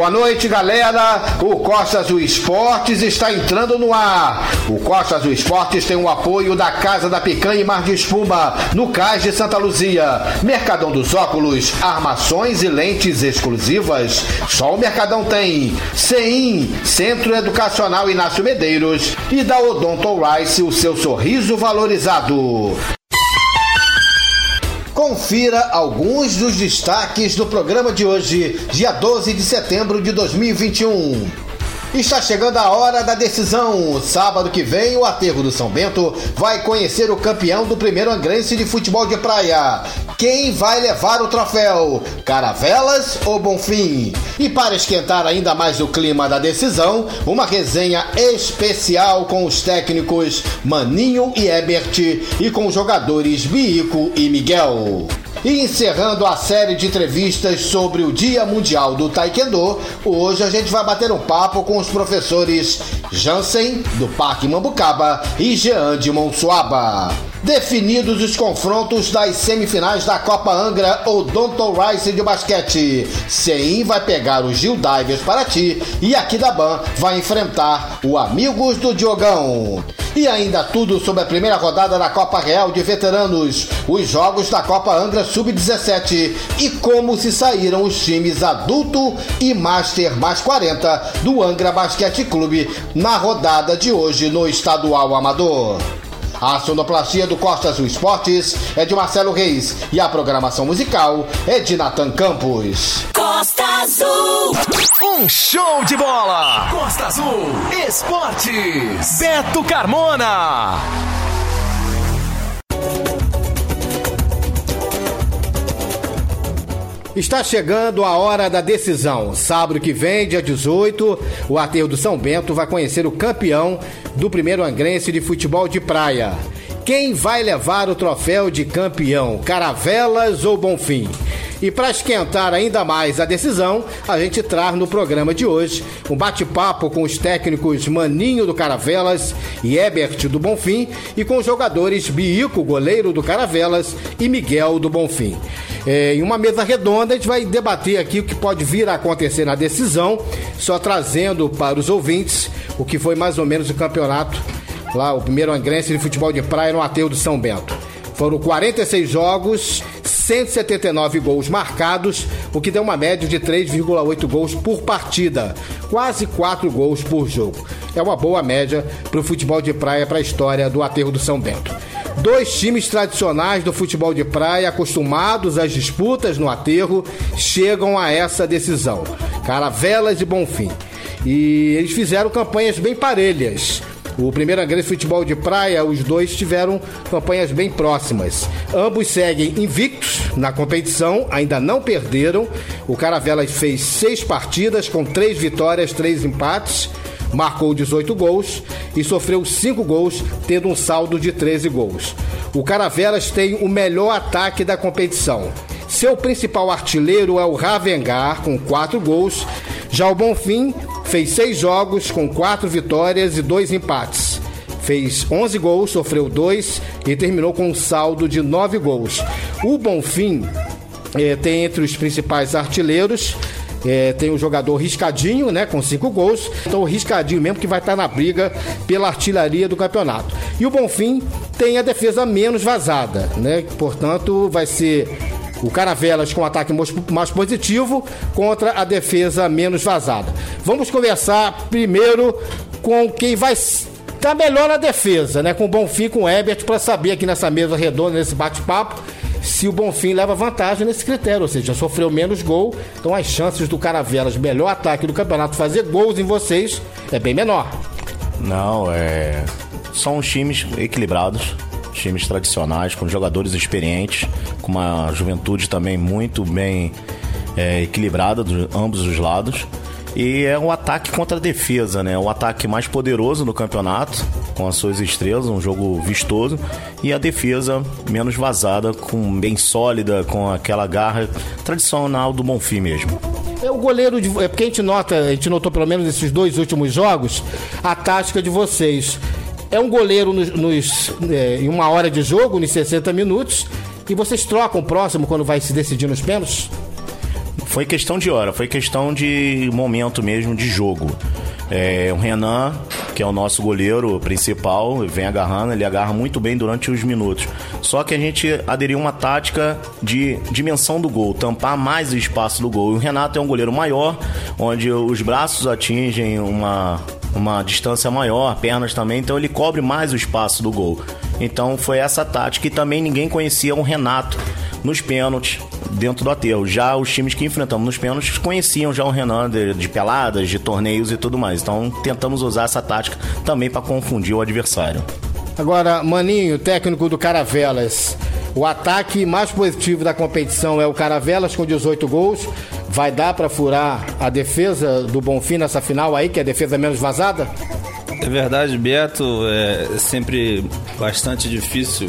Boa noite, galera. O Costa Azul Esportes está entrando no ar. O Costa Azul Esportes tem o apoio da Casa da Picanha e Mar de Espuma, no Cais de Santa Luzia. Mercadão dos Óculos, armações e lentes exclusivas. Só o Mercadão tem. CEIM, Centro Educacional Inácio Medeiros. E da Odonto Rice, o seu sorriso valorizado. Confira alguns dos destaques do programa de hoje, dia 12 de setembro de 2021. Está chegando a hora da decisão. Sábado que vem, o Aterro do São Bento vai conhecer o campeão do primeiro angrense de futebol de praia. Quem vai levar o troféu? Caravelas ou Bonfim? E para esquentar ainda mais o clima da decisão, uma resenha especial com os técnicos Maninho e Ebert e com os jogadores Bico e Miguel. E encerrando a série de entrevistas sobre o Dia Mundial do Taekwondo, hoje a gente vai bater um papo com os professores Jansen, do Parque Mambucaba, e Jean de Monsuaba. Definidos os confrontos das semifinais da Copa Angra ou Donton Rice de basquete. Ceim vai pegar o Gil Divers para ti e Ban vai enfrentar o Amigos do Diogão. E ainda tudo sobre a primeira rodada da Copa Real de Veteranos, os jogos da Copa Angra Sub-17 e como se saíram os times adulto e Master mais 40 do Angra Basquete Clube na rodada de hoje no Estadual Amador. A sonoplastia do Costa Azul Esportes é de Marcelo Reis e a programação musical é de Natan Campos. Costa Azul. Um show de bola. Costa Azul Esportes. Beto Carmona. Está chegando a hora da decisão. Sábado que vem, dia 18, o Aterro do São Bento vai conhecer o campeão do primeiro angrense de futebol de praia. Quem vai levar o troféu de campeão? Caravelas ou Bonfim? E para esquentar ainda mais a decisão, a gente traz no programa de hoje um bate-papo com os técnicos Maninho do Caravelas e Ebert do Bonfim e com os jogadores Bico, goleiro do Caravelas, e Miguel do Bonfim. É, em uma mesa redonda, a gente vai debater aqui o que pode vir a acontecer na decisão, só trazendo para os ouvintes o que foi mais ou menos o campeonato lá, o primeiro angrense de futebol de praia no Ateu do São Bento. Foram 46 jogos, 179 gols marcados, o que deu uma média de 3,8 gols por partida, quase 4 gols por jogo. É uma boa média para o futebol de praia para a história do Aterro do São Bento. Dois times tradicionais do futebol de praia, acostumados às disputas no aterro, chegam a essa decisão: Caravelas e Bonfim. E eles fizeram campanhas bem parelhas. O primeiro grande futebol de praia, os dois tiveram campanhas bem próximas. Ambos seguem invictos na competição, ainda não perderam. O Caravelas fez seis partidas com três vitórias, três empates, marcou 18 gols e sofreu cinco gols, tendo um saldo de 13 gols. O Caravelas tem o melhor ataque da competição. Seu principal artilheiro é o Ravengar, com quatro gols. Já o Bonfim fez seis jogos com quatro vitórias e dois empates. Fez 11 gols, sofreu dois e terminou com um saldo de nove gols. O Bonfim eh, tem entre os principais artilheiros é, tem o jogador Riscadinho, né, com cinco gols. Então o Riscadinho mesmo que vai estar na briga pela artilharia do campeonato. E o Bonfim tem a defesa menos vazada, né? Portanto, vai ser o Caravelas com ataque mais positivo contra a defesa menos vazada. Vamos conversar primeiro com quem vai estar melhor na defesa, né? Com o Bonfim, com o Ebert, para saber aqui nessa mesa redonda, nesse bate-papo, se o Bonfim leva vantagem nesse critério, ou seja, sofreu menos gol, então as chances do Caravelas, melhor ataque do campeonato, fazer gols em vocês é bem menor. Não, é. São os times equilibrados, times tradicionais, com jogadores experientes, com uma juventude também muito bem é, equilibrada de ambos os lados. E é um ataque contra a defesa, né? O ataque mais poderoso do campeonato, com as suas estrelas, um jogo vistoso. E a defesa menos vazada, com bem sólida, com aquela garra tradicional do Bonfim mesmo. É o goleiro de. É porque a gente nota, a gente notou pelo menos nesses dois últimos jogos, a tática de vocês. É um goleiro nos, nos é, em uma hora de jogo, nos 60 minutos, e vocês trocam o próximo quando vai se decidir nos pênaltis? Foi questão de hora, foi questão de momento mesmo de jogo. É, o Renan, que é o nosso goleiro principal, vem agarrando, ele agarra muito bem durante os minutos. Só que a gente aderiu uma tática de dimensão do gol, tampar mais o espaço do gol. E o Renato é um goleiro maior, onde os braços atingem uma, uma distância maior, pernas também, então ele cobre mais o espaço do gol. Então foi essa tática e também ninguém conhecia o Renato nos pênaltis dentro do aterro. Já os times que enfrentamos nos pênaltis conheciam já o Renan de, de peladas, de torneios e tudo mais. Então tentamos usar essa tática também para confundir o adversário. Agora, Maninho, técnico do Caravelas. O ataque mais positivo da competição é o Caravelas com 18 gols. Vai dar para furar a defesa do Bonfim nessa final aí, que é a defesa menos vazada? É verdade, Beto. É sempre bastante difícil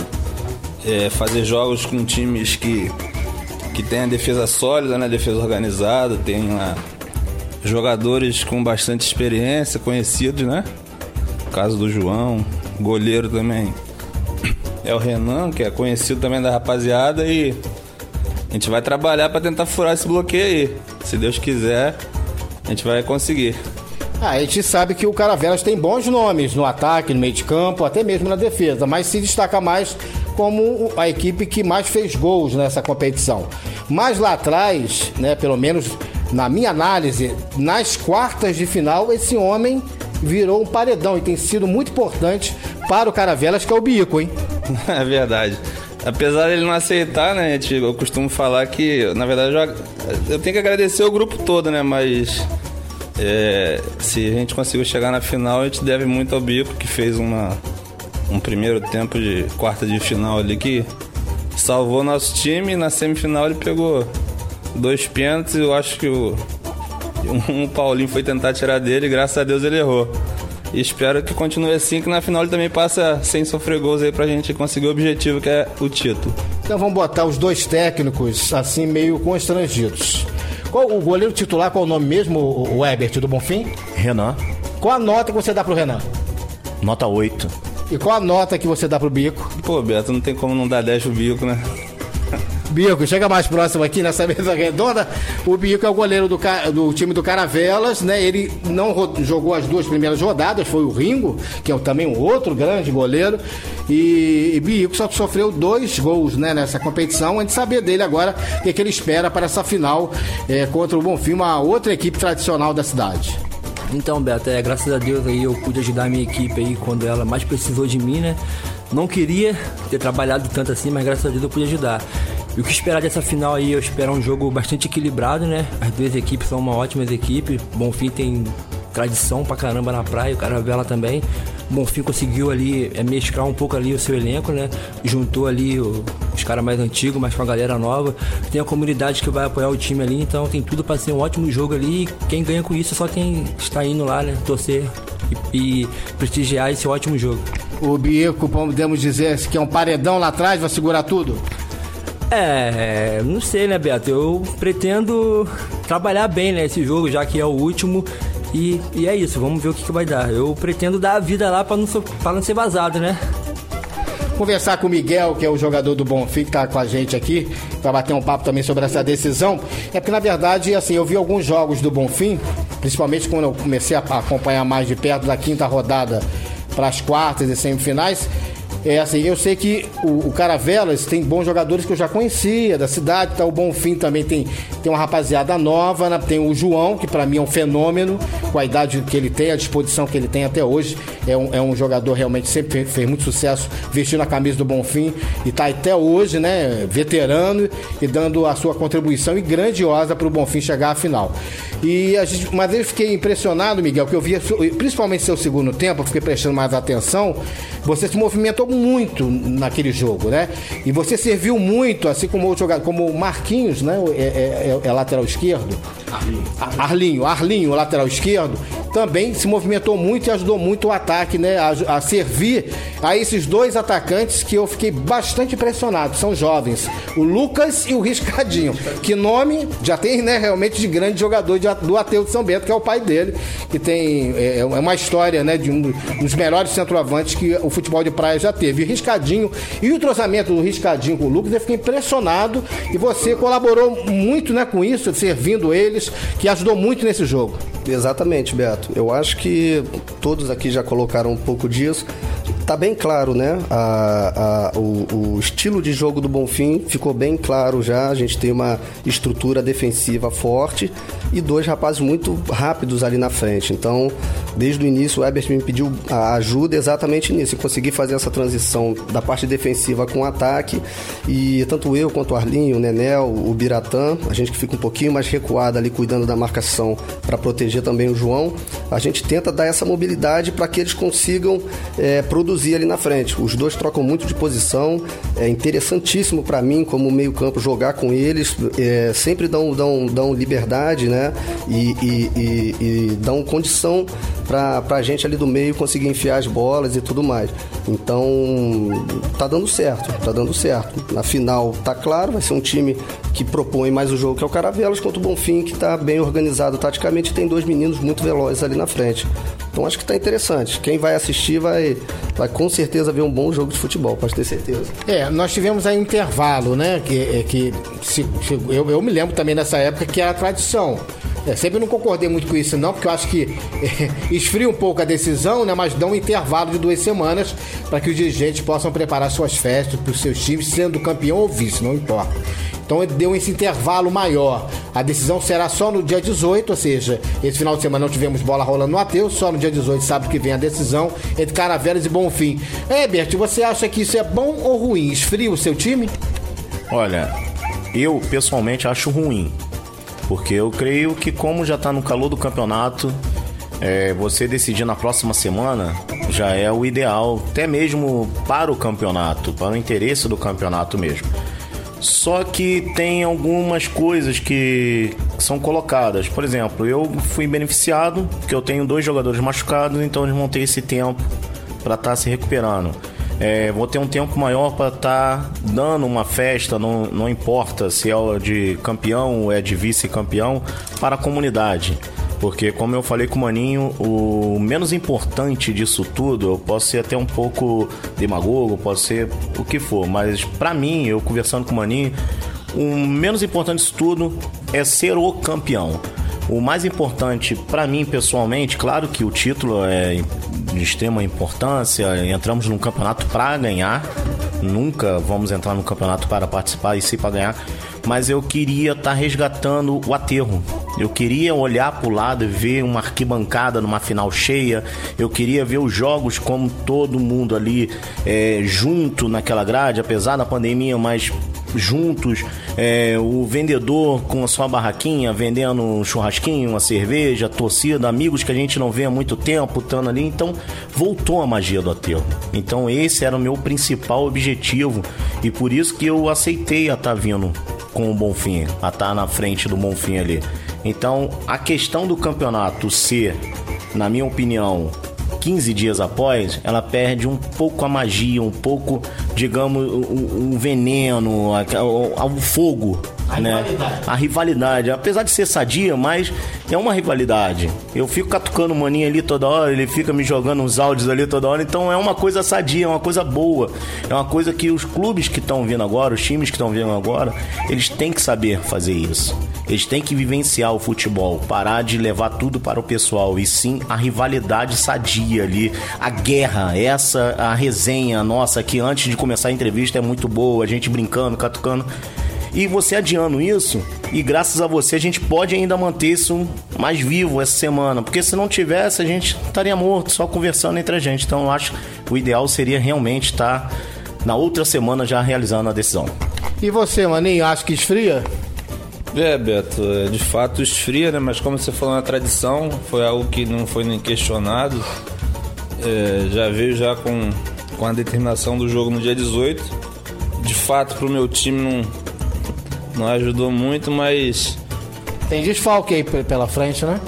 é, fazer jogos com times que, que tem a defesa sólida, né? Defesa organizada, tem lá jogadores com bastante experiência, conhecidos, né? O caso do João, goleiro também é o Renan, que é conhecido também da rapaziada e a gente vai trabalhar para tentar furar esse bloqueio aí. Se Deus quiser, a gente vai conseguir. Ah, a gente sabe que o Caravelas tem bons nomes no ataque, no meio de campo, até mesmo na defesa, mas se destaca mais como a equipe que mais fez gols nessa competição. Mas lá atrás, né, pelo menos na minha análise, nas quartas de final, esse homem virou um paredão e tem sido muito importante para o Caravelas, que é o Bico, hein? É verdade. Apesar dele não aceitar, né, eu costumo falar que, na verdade, eu, eu tenho que agradecer o grupo todo, né, mas é, se a gente conseguiu chegar na final, a gente deve muito ao Bico, que fez uma, um primeiro tempo de quarta de final ali que salvou nosso time. Na semifinal ele pegou dois pênaltis. Eu acho que o, um, Paulinho foi tentar tirar dele, graças a Deus ele errou. E espero que continue assim, que na final ele também passa sem sofrer gols aí pra gente conseguir o objetivo que é o título. Então vamos botar os dois técnicos assim meio constrangidos. Qual o goleiro titular, qual o nome mesmo, o Ebert do Bonfim? Renan. Qual a nota que você dá pro Renan? Nota 8. E qual a nota que você dá pro Bico? Pô, Beto, não tem como não dar 10 pro Bico, né? Bico, chega mais próximo aqui nessa mesa redonda. O Bico é o goleiro do, do time do Caravelas, né? Ele não jogou as duas primeiras rodadas, foi o Ringo, que é também um outro grande goleiro. E, e Bico só sofreu dois gols né, nessa competição. A gente saber dele agora o que, que ele espera para essa final é, contra o Bonfim, uma outra equipe tradicional da cidade. Então, Beto, é, graças a Deus aí eu pude ajudar a minha equipe aí quando ela mais precisou de mim, né? Não queria ter trabalhado tanto assim, mas graças a Deus eu pude ajudar. E o que esperar dessa final aí? Eu espero um jogo bastante equilibrado, né? As duas equipes são uma ótima equipe. Bonfim tem tradição pra caramba na praia, o Caravela também. Bonfim conseguiu ali é, mesclar um pouco ali o seu elenco, né? Juntou ali o, os caras mais antigos, mas com a galera nova. Tem a comunidade que vai apoiar o time ali, então tem tudo para ser um ótimo jogo ali. Quem ganha com isso só quem está indo lá, né? Torcer e, e prestigiar esse ótimo jogo. O Bico, podemos dizer que é um paredão lá atrás, vai segurar tudo? É, não sei, né, Beto? Eu pretendo trabalhar bem, né, jogo, já que é o último. E, e é isso, vamos ver o que, que vai dar. Eu pretendo dar a vida lá para não, não ser vazado, né? Conversar com o Miguel, que é o jogador do Bonfim, que tá com a gente aqui, para bater um papo também sobre essa decisão. É porque, na verdade, assim, eu vi alguns jogos do Bonfim, principalmente quando eu comecei a acompanhar mais de perto da quinta rodada para as quartas e semifinais. É assim, eu sei que o, o Caravelas tem bons jogadores que eu já conhecia da cidade, tá? O Bonfim também tem, tem uma rapaziada nova, né? tem o João, que para mim é um fenômeno, com a idade que ele tem, a disposição que ele tem até hoje. É um, é um jogador realmente sempre fez muito sucesso vestindo a camisa do Bonfim e tá até hoje, né? Veterano e dando a sua contribuição e grandiosa para o Bonfim chegar à final. E a gente, mas eu fiquei impressionado, Miguel, que eu via, principalmente seu segundo tempo, eu fiquei prestando mais atenção. Você se movimentou muito naquele jogo, né? E você serviu muito, assim como o jogador, como o Marquinhos, né? É, é, é, é lateral esquerdo. Arlinho, Arlinho, lateral esquerdo, também se movimentou muito e ajudou muito o ataque, né? A, a, servir a esses dois atacantes que eu fiquei bastante impressionado. São jovens, o Lucas e o Riscadinho. Que nome já tem, né? Realmente de grande jogador de, do Ateu de São Bento, que é o pai dele, que tem é, é uma história, né? De um, dos melhores centroavantes que o futebol de praia já teve. E o Riscadinho e o trozamento do Riscadinho com o Lucas, eu fiquei impressionado e você colaborou muito, né? Com isso, servindo eles, que ajudou muito nesse jogo. Exatamente, Beto. Eu acho que todos aqui já colocaram um pouco disso. Tá bem claro, né? A, a, o, o, estilo de jogo do Bonfim ficou bem claro já. A gente tem uma estrutura defensiva forte e dois rapazes muito rápidos ali na frente. Então, desde o início, o Ebert me pediu ajuda exatamente nisso, em conseguir fazer essa transição da parte defensiva com o ataque. E tanto eu quanto o Arlinho, o Nenel, o Biratã, a gente que fica um pouquinho mais recuado ali cuidando da marcação para proteger também o João, a gente tenta dar essa mobilidade para que eles consigam é, produzir ali na frente. Os dois trocam muito de posição, é interessantíssimo para mim como meio-campo jogar com eles, é, sempre dão, dão, dão liberdade, né? E, e, e, e dão condição para a gente ali do meio conseguir enfiar as bolas e tudo mais. Então, tá dando certo, tá dando certo. Na final, tá claro, vai ser um time que propõe mais o jogo que é o Caravelas contra o Bonfim, que tá bem organizado taticamente, tem dois meninos muito velozes ali na frente. Então acho que tá interessante. Quem vai assistir vai, vai com certeza ver um bom jogo de futebol, pode ter certeza. É, nós tivemos aí um intervalo, né? Que, é, que se, eu, eu me lembro também nessa época que era tradição. É, sempre não concordei muito com isso, não, porque eu acho que é, esfria um pouco a decisão, né? Mas dá um intervalo de duas semanas para que os dirigentes possam preparar suas festas para os seus times, sendo campeão ou vice, não importa. Então ele deu esse intervalo maior. A decisão será só no dia 18, ou seja, esse final de semana não tivemos bola rolando no Ateu, só no dia 18, sábado que vem a decisão entre Caravelas e Bonfim. Herbert, você acha que isso é bom ou ruim? Esfria o seu time? Olha, eu pessoalmente acho ruim porque eu creio que como já está no calor do campeonato, é, você decidir na próxima semana já é o ideal, até mesmo para o campeonato, para o interesse do campeonato mesmo. Só que tem algumas coisas que são colocadas. Por exemplo, eu fui beneficiado porque eu tenho dois jogadores machucados, então eles vão ter esse tempo para estar tá se recuperando. É, vou ter um tempo maior para estar tá dando uma festa, não, não importa se é de campeão ou é de vice-campeão, para a comunidade. Porque, como eu falei com o Maninho, o menos importante disso tudo, eu posso ser até um pouco demagogo, posso ser o que for, mas para mim, eu conversando com o Maninho, o menos importante disso tudo é ser o campeão. O mais importante para mim pessoalmente, claro que o título é de extrema importância, entramos num campeonato para ganhar, nunca vamos entrar no campeonato para participar e sim para ganhar, mas eu queria estar tá resgatando o aterro. Eu queria olhar para o lado e ver uma arquibancada numa final cheia. Eu queria ver os jogos como todo mundo ali é, junto naquela grade, apesar da pandemia, mas juntos, é, o vendedor com a sua barraquinha, vendendo um churrasquinho, uma cerveja, torcida, amigos que a gente não vê há muito tempo, estando ali. Então, voltou a magia do aterro. Então, esse era o meu principal objetivo e por isso que eu aceitei a estar tá vindo com o Bonfim, a estar tá na frente do Bonfim ali. Então, a questão do campeonato ser, na minha opinião, 15 dias após, ela perde um pouco a magia, um pouco, digamos, o, o veneno, o, o fogo a né? Rivalidade. A rivalidade. Apesar de ser sadia, mas é uma rivalidade. Eu fico catucando o maninho ali toda hora, ele fica me jogando uns áudios ali toda hora. Então é uma coisa sadia, é uma coisa boa. É uma coisa que os clubes que estão vindo agora, os times que estão vindo agora, eles têm que saber fazer isso. Eles têm que vivenciar o futebol, parar de levar tudo para o pessoal e sim a rivalidade sadia ali, a guerra, essa a resenha nossa que antes de começar a entrevista é muito boa, a gente brincando, catucando. E você adiando isso, e graças a você a gente pode ainda manter isso mais vivo essa semana, porque se não tivesse a gente estaria morto só conversando entre a gente. Então eu acho que o ideal seria realmente estar na outra semana já realizando a decisão. E você, Maninho, acha que esfria? É, Beto, é, de fato esfria, né? Mas como você falou na tradição, foi algo que não foi nem questionado. É, já veio já com, com a determinação do jogo no dia 18. De fato, para o meu time não, não ajudou muito, mas Tem desfalque aí pela frente, né?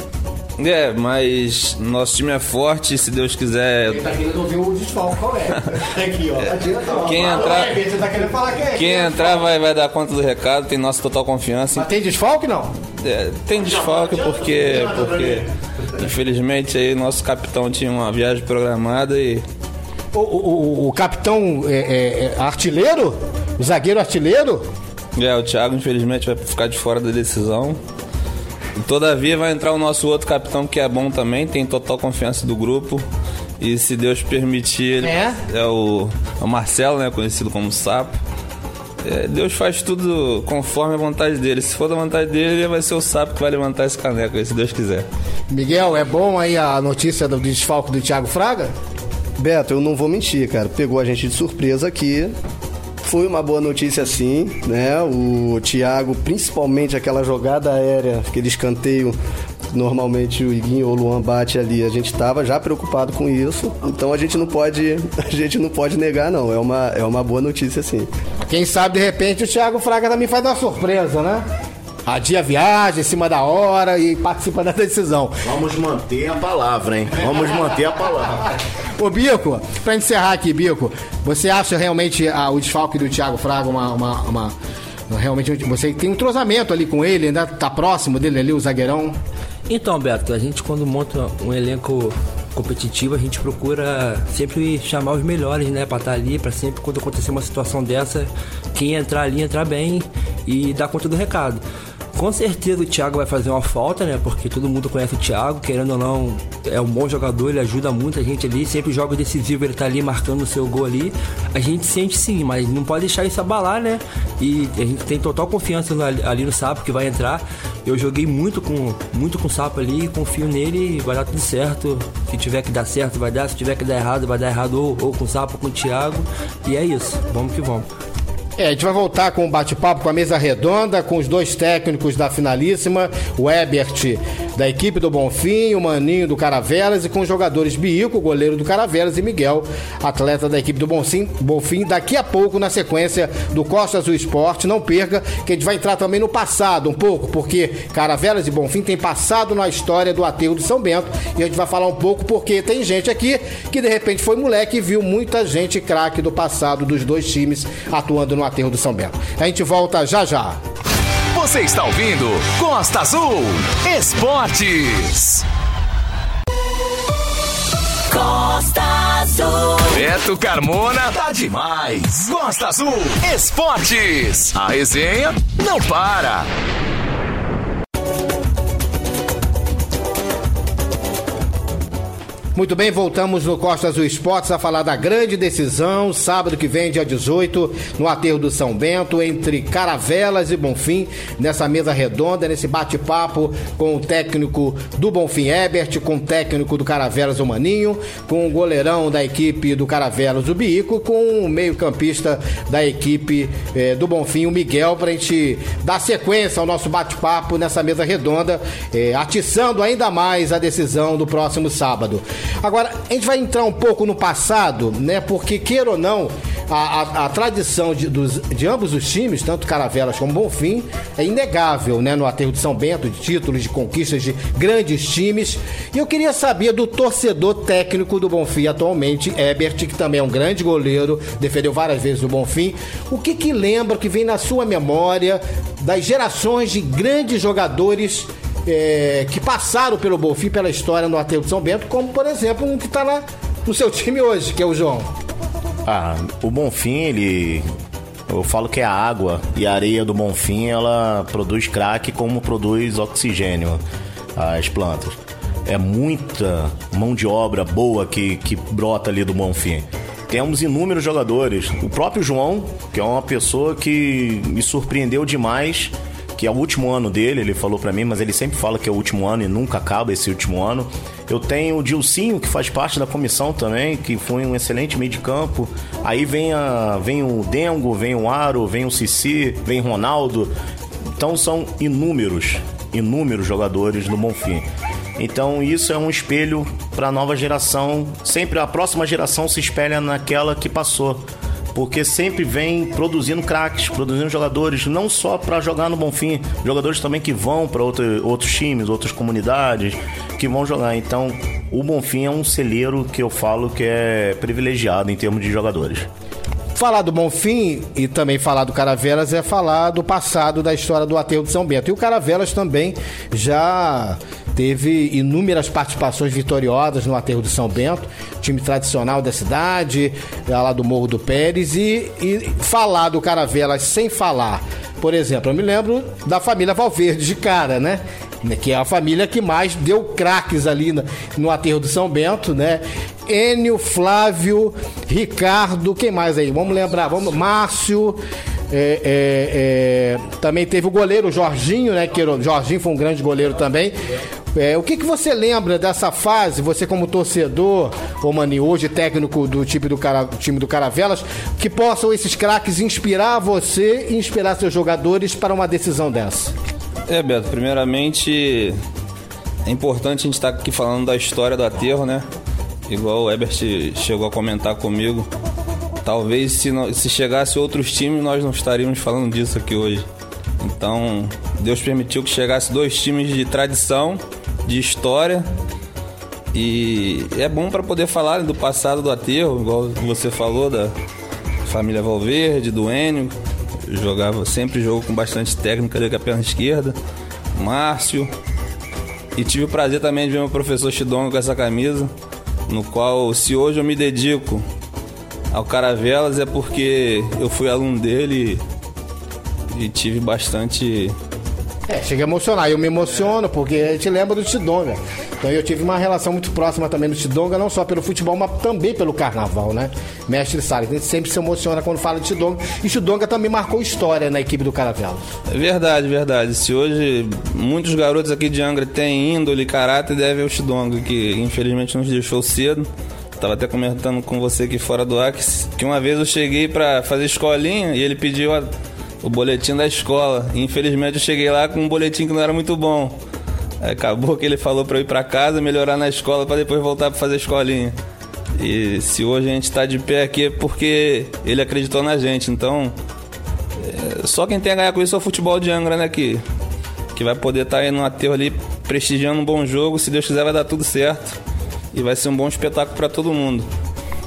É, mas nosso time é forte, se Deus quiser. Ele tá querendo ouvir o desfalque, qual é? Aqui, ó. Quem entrar, Você tá querendo falar quem é? quem entrar vai, vai dar conta do recado, tem nossa total confiança. Mas tem desfalque, não? É, tem desfalque porque, porque infelizmente aí nosso capitão tinha uma viagem programada e O, o, o- o capitão é, é, é artilheiro? O zagueiro artilheiro? é, o Thiago infelizmente vai ficar de fora da decisão. Todavia vai entrar o nosso outro capitão que é bom também, tem total confiança do grupo. E se Deus permitir, ele É? é o, é o Marcelo, né, conhecido como Sapo. É, Deus faz tudo conforme a vontade dele. Se for da vontade dele, ele vai ser o Sapo que vai levantar esse caneco aí, se Deus quiser. Miguel, é bom aí a notícia do desfalque do Thiago Fraga? Beto, eu não vou mentir, cara. Pegou a gente de surpresa aqui. Foi uma boa notícia sim, né? O Thiago, principalmente aquela jogada aérea, aquele escanteio, normalmente o Iguinho ou o Luan bate ali, a gente estava já preocupado com isso. Então a gente não pode, a gente não pode negar não. É uma, é uma boa notícia sim. Quem sabe, de repente, o Thiago Fraga também faz uma surpresa, né? Adia a viagem em cima da hora e participa da decisão. Vamos manter a palavra, hein? Vamos manter a palavra. Ô, Bico, pra encerrar aqui, Bico, você acha realmente ah, o desfalque do Thiago Fraga uma, uma, uma- Realmente você tem um entrosamento ali com ele, ainda tá próximo dele ali, o zagueirão. Então, Beto, a gente quando monta um elenco competitivo, a gente procura sempre chamar os melhores, né, pra estar ali, pra sempre quando acontecer uma situação dessa, quem entrar ali entrar bem e dar conta do recado. Com certeza o Thiago vai fazer uma falta, né? Porque todo mundo conhece o Thiago, querendo ou não, é um bom jogador, ele ajuda muita gente ali. Sempre joga decisivo, ele tá ali marcando o seu gol ali. A gente sente sim, mas não pode deixar isso abalar, né? E a gente tem total confiança ali no Sapo que vai entrar. Eu joguei muito com muito com o Sapo ali, confio nele vai dar tudo certo. Se tiver que dar certo, vai dar. Se tiver que dar errado, vai dar errado ou, ou com o Sapo ou com o Thiago. E é isso, vamos que vamos. É, a gente vai voltar com o bate-papo com a mesa redonda, com os dois técnicos da finalíssima, o Ebert da equipe do Bonfim, o Maninho do Caravelas e com os jogadores Biico, goleiro do Caravelas, e Miguel, atleta da equipe do Bonfim, Bonfim. Daqui a pouco, na sequência do Costa Azul Esporte, não perca, que a gente vai entrar também no passado um pouco, porque Caravelas e Bonfim tem passado na história do aterro do São Bento, e a gente vai falar um pouco porque tem gente aqui que de repente foi moleque e viu muita gente craque do passado dos dois times atuando no aterro do São Bento. A gente volta já já. Você está ouvindo Costa Azul Esportes. Costa Azul. Beto Carmona tá demais. Costa Azul Esportes. A resenha não para. Muito bem, voltamos no Costa Azul Esportes a falar da grande decisão, sábado que vem, dia 18, no aterro do São Bento, entre Caravelas e Bonfim, nessa mesa redonda, nesse bate-papo com o técnico do Bonfim Ebert, com o técnico do Caravelas, o Maninho, com o goleirão da equipe do Caravelas, o Bico, com o meio-campista da equipe eh, do Bonfim, o Miguel, para a gente dar sequência ao nosso bate-papo nessa mesa redonda, eh, atiçando ainda mais a decisão do próximo sábado. Agora, a gente vai entrar um pouco no passado, né? Porque, queira ou não, a, a- a tradição de, dos- de ambos os times, tanto Caravelas como Bonfim, é inegável, né? No aterro de São Bento, de títulos, de conquistas de grandes times. E eu queria saber do torcedor técnico do Bonfim atualmente, Ebert, que também é um grande goleiro, defendeu várias vezes o Bonfim. O que que lembra, que vem na sua memória das gerações de grandes jogadores é, que passaram pelo Bonfim, pela história no Aterro de São Bento, como, por exemplo, um que está lá no seu time hoje, que é o João. Ah, o Bonfim, ele. Eu falo que é a água e a areia do Bonfim, ela produz crack como produz oxigênio as plantas. É muita mão de obra boa que, que brota ali do Bonfim. Temos inúmeros jogadores. O próprio João, que é uma pessoa que me surpreendeu demais que é o último ano dele, ele falou pra mim, mas ele sempre fala que é o último ano e nunca acaba esse último ano. Eu tenho o Dilcinho, que faz parte da comissão também, que foi um excelente meio de campo. Aí vem, a, vem o Dengo, vem o Aro, vem o Cici, vem Ronaldo. Então são inúmeros, inúmeros jogadores do Bonfim. Então isso é um espelho para a nova geração. Sempre a próxima geração se espelha naquela que passou porque sempre vem produzindo craques, produzindo jogadores, não só para jogar no Bonfim, jogadores também que vão para outro, outros times, outras comunidades, que vão jogar. Então, o Bonfim é um celeiro que eu falo que é privilegiado em termos de jogadores. Falar do Bonfim e também falar do Caravelas é falar do passado da história do Aterro de São Bento. E o Caravelas também já teve inúmeras participações vitoriosas no Aterro de São Bento, time tradicional da cidade, lá do Morro do Pérez. E, e falar do Caravelas sem falar, por exemplo, eu me lembro da família Valverde de cara, né? que é a família que mais deu craques ali no, no aterro do São Bento, né? Enio, Flávio, Ricardo, quem mais aí? Vamos lembrar, vamos, Márcio. É, é, é, também teve o goleiro Jorginho, né? Que Jorginho foi um grande goleiro também. É, o que, que você lembra dessa fase, você como torcedor, ou Mani, hoje técnico do time do, Cara, time do Caravelas, que possam esses craques inspirar você e inspirar seus jogadores para uma decisão dessa? É, Beto, primeiramente é importante a gente estar tá aqui falando da história do aterro, né? Igual o Ebert chegou a comentar comigo. Talvez se, não, se chegasse outros times, nós não estaríamos falando disso aqui hoje. Então, Deus permitiu que chegasse dois times de tradição, de história. E é bom para poder falar do passado do aterro, igual você falou, da família Valverde, do Enio, jogava sempre jogo com bastante técnica ali com a perna esquerda. Márcio. E tive o prazer também de ver meu professor Chidonga com essa camisa, no qual, se hoje eu me dedico ao Caravelas, é porque eu fui aluno dele e, tive bastante é, chega a emocionar. Eu me emociono porque a gente lembra do Tidonga. Então eu tive uma relação muito próxima também do Tidonga, não só pelo futebol, mas também pelo carnaval, né? Mestre Salles, a gente sempre se emociona quando fala de Tidonga. E Tidonga também marcou história na equipe do Caravela. É verdade, verdade. Se hoje muitos garotos aqui de Angra têm índole, caráter, deve ao Tidonga, que infelizmente nos deixou cedo. Tava até comentando com você aqui fora do ar que, que uma vez eu cheguei para fazer escolinha e ele pediu a o boletim da escola. infelizmente eu cheguei lá com um boletim que não era muito bom. Acabou que ele falou para eu ir para casa, melhorar na escola para depois voltar para fazer escolinha. E se hoje a gente está de pé aqui é porque ele acreditou na gente. Então, é, só quem tem a ganhar com isso é o futebol de Angra, né? Que, que vai poder estar tá aí no aterro ali prestigiando um bom jogo. Se Deus quiser, vai dar tudo certo. E vai ser um bom espetáculo para todo mundo.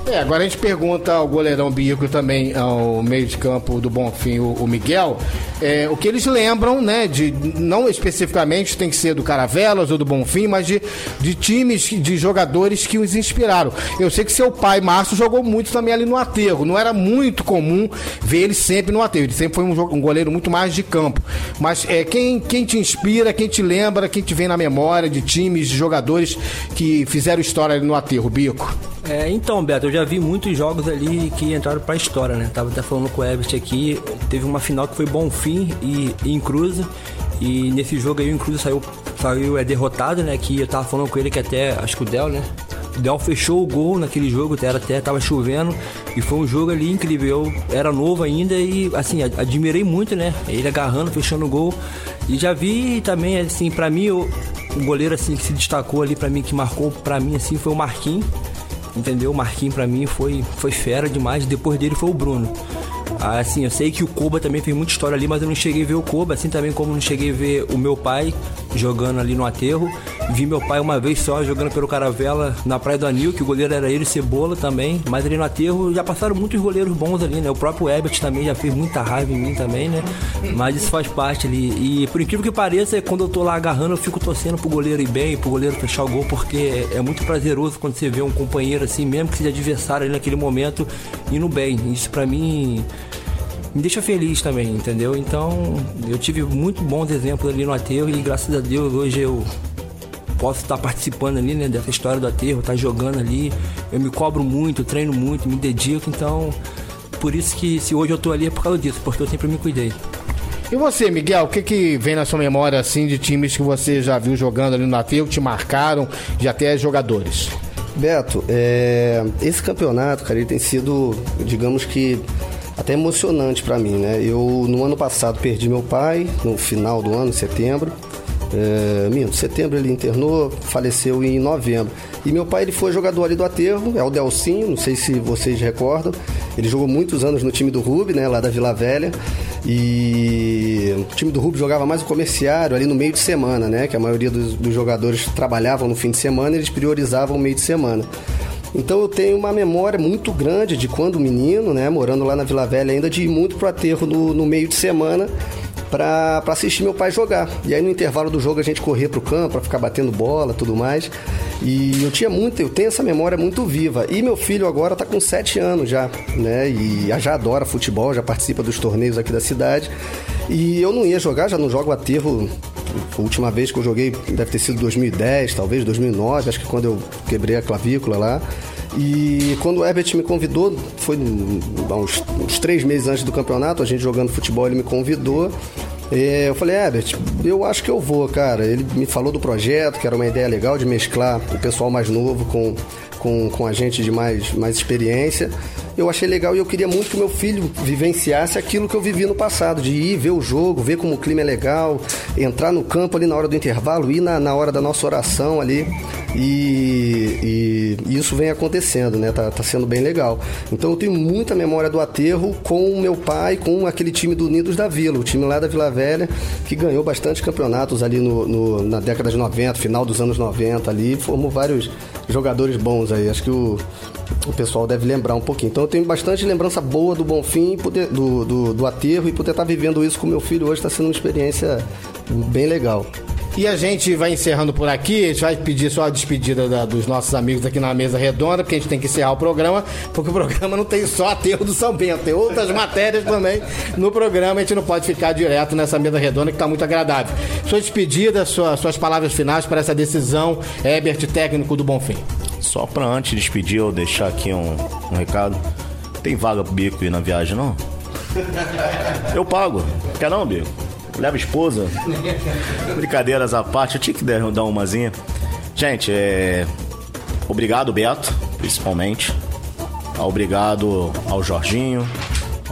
É, agora a gente pergunta ao goleirão Bico também ao meio de campo do Bonfim, o, o Miguel, é, o que eles lembram, né, de não especificamente tem que ser do Caravelas ou do Bonfim, mas de, de times, de jogadores que os inspiraram. Eu sei que seu pai, Márcio, jogou muito também ali no aterro. Não era muito comum ver ele sempre no aterro. Ele sempre foi um, um goleiro muito mais de campo. Mas é, quem, quem te inspira, quem te lembra, quem te vem na memória de times, de jogadores que fizeram história ali no aterro, Bico? É, então, Beto, eu já vi muitos jogos ali que entraram pra história, né? Tava até falando com o Everett aqui, teve uma final que foi Bonfim e, e Incruza, e nesse jogo aí o Incruza saiu, saiu é, derrotado, né? Que eu tava falando com ele que até, acho que o Del, né? O Del fechou o gol naquele jogo, era até tava chovendo, e foi um jogo ali incrível. Eu era novo ainda e, assim, admirei muito, né? Ele agarrando, fechando o gol. E já vi também, assim, pra mim, o, o goleiro, assim, que se destacou ali pra mim, que marcou pra mim, assim, foi o Marquinhos entendeu? O Marquinhos para mim foi, foi fera demais. Depois dele foi o Bruno. Assim, eu sei que o Koba também fez muita história ali, mas eu não cheguei a ver o Koba, assim também como não cheguei a ver o meu pai jogando ali no aterro. Vi meu pai uma vez só jogando pelo Caravela na Praia do Anil, que o goleiro era ele, Cebola também. Mas ali no aterro já passaram muitos goleiros bons ali, né? O próprio Ebert também já fez muita raiva em mim também, né? Mas isso faz parte ali. E por incrível que pareça, quando eu tô lá agarrando, eu fico torcendo pro goleiro ir bem, pro goleiro fechar o gol, porque é muito prazeroso quando você vê um companheiro assim, mesmo que seja adversário ali naquele momento, indo bem. Isso para mim me deixa feliz também, entendeu? Então, eu tive muito bons exemplos ali no aterro e graças a Deus hoje eu posso estar participando ali, né, dessa história do aterro, estar jogando ali. Eu me cobro muito, treino muito, me dedico, então por isso que se hoje eu tô ali é por causa disso, porque eu sempre me cuidei. E você, Miguel, o que, que vem na sua memória assim de times que você já viu jogando ali no aterro, que te marcaram, de até jogadores? Beto, é, esse campeonato, cara, ele tem sido, digamos que até emocionante para mim, né? Eu no ano passado perdi meu pai no final do ano, setembro, É, minto, setembro ele internou, faleceu em novembro. E meu pai ele foi jogador ali do aterro, é o Delcinho, não sei se vocês recordam. Ele jogou muitos anos no time do Rubi, né, lá da Vila Velha. E o time do Rubi jogava mais o comerciário ali no meio de semana, né? Que a maioria dos, dos jogadores trabalhavam no fim de semana, eles priorizavam o meio de semana. Então eu tenho uma memória muito grande de quando menino, né, morando lá na Vila Velha ainda, de ir muito pro aterro no, no meio de semana para assistir meu pai jogar. E aí no intervalo do jogo a gente corria pro campo para ficar batendo bola, tudo mais. E eu tinha muito, eu tenho essa memória muito viva. E meu filho agora tá com 7 anos já, né? E já adora futebol, já participa dos torneios aqui da cidade. E eu não ia jogar, já não jogo aterro a última vez que eu joguei deve ter sido 2010, talvez 2009, acho que quando eu quebrei a clavícula lá. E quando o Herbert me convidou, foi uns, uns três meses antes do campeonato, a gente jogando futebol, ele me convidou. É, eu falei, Herbert, eu acho que eu vou, cara. Ele me falou do projeto, que era uma ideia legal de mesclar o pessoal mais novo com, com, com a gente de mais, mais experiência eu achei legal e eu queria muito que meu filho vivenciasse aquilo que eu vivi no passado, de ir ver o jogo, ver como o clima é legal, entrar no campo ali na hora do intervalo, ir na, na hora da nossa oração ali. E, e, isso vem acontecendo, né? Tá, tá, sendo bem legal. Então eu tenho muita memória do aterro com o meu pai, com aquele time do Unidos da Vila, o time lá da Vila Velha, que ganhou bastante campeonatos ali no, no na década de 90, final dos anos 90 ali, formou vários jogadores bons aí. Acho que o, o pessoal deve lembrar um pouquinho. Então eu tenho bastante lembrança boa do Bonfim, poder, do, do, do aterro e poder estar vivendo isso com meu filho hoje está sendo uma experiência bem legal. E a gente vai encerrando por aqui. A gente vai pedir só a despedida da, dos nossos amigos aqui na mesa redonda, porque a gente tem que encerrar o programa, porque o programa não tem só aterro do São Bento, tem outras matérias também no programa. A gente não pode ficar direto nessa mesa redonda que está muito agradável. Sua despedida, sua, suas palavras finais para essa decisão, Herbert, técnico do Bonfim. Só para antes de despedir, eu deixar aqui um, um recado. Tem vaga pro Bico ir na viagem, não? Eu pago. Quer não, Bico? Leva esposa. Brincadeiras à parte, eu tinha que dar umazinha. Gente, é. Obrigado, Beto, principalmente. Obrigado ao Jorginho,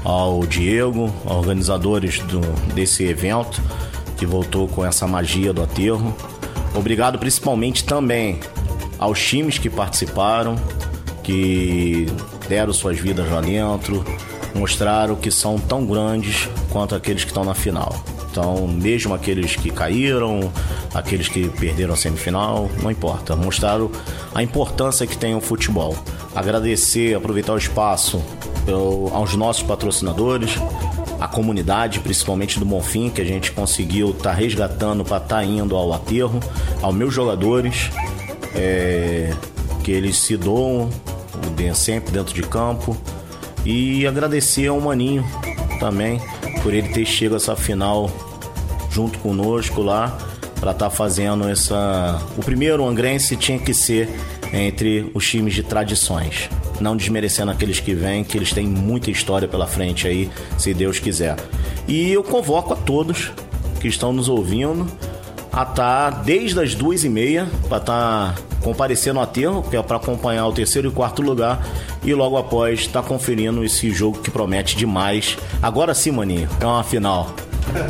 ao Diego, organizadores do, desse evento, que voltou com essa magia do aterro. Obrigado principalmente também aos times que participaram, que deram suas vidas lá dentro, mostraram que são tão grandes quanto aqueles que estão na final. Então, mesmo aqueles que caíram, aqueles que perderam a semifinal, não importa. Mostraram a importância que tem o futebol. Agradecer, aproveitar o espaço aos nossos patrocinadores, a comunidade, principalmente do Bonfim, que a gente conseguiu estar tá resgatando para estar tá indo ao aterro, aos meus jogadores, é, que eles se doam sempre dentro de campo. E agradecer ao Maninho também por ele ter chegado essa final junto conosco lá para estar tá fazendo essa. O primeiro angrense tinha que ser entre os times de tradições. Não desmerecendo aqueles que vêm, que eles têm muita história pela frente aí, se Deus quiser. E eu convoco a todos que estão nos ouvindo a estar tá desde as duas e meia para estar tá comparecendo ao aterro, que é para acompanhar o terceiro e quarto lugar e logo após estar tá conferindo esse jogo que promete demais. Agora sim, maninho, é uma final.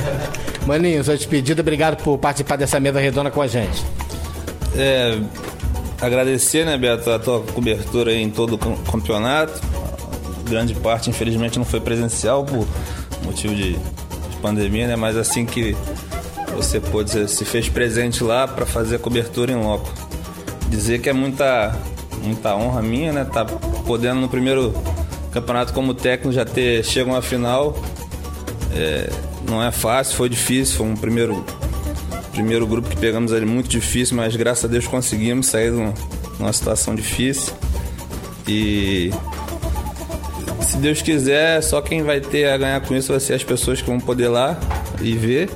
Maninho, sua despedida, obrigado por participar dessa mesa redonda com a gente. É, agradecer, né, Beto, a tua cobertura em todo o campeonato. Grande parte, infelizmente, não foi presencial por motivo de pandemia, né? Mas assim que você pôde, se fez presente lá para fazer a cobertura em loco. Dizer que é muita, muita honra minha, né? Tá podendo no primeiro campeonato como técnico já ter chegado uma final. É, não é fácil, foi difícil, foi um primeiro primeiro grupo que pegamos ali muito difícil, mas graças a Deus conseguimos sair de uma situação difícil. E se Deus quiser, só quem vai ter a ganhar com isso vai ser as pessoas que vão poder lá e ver.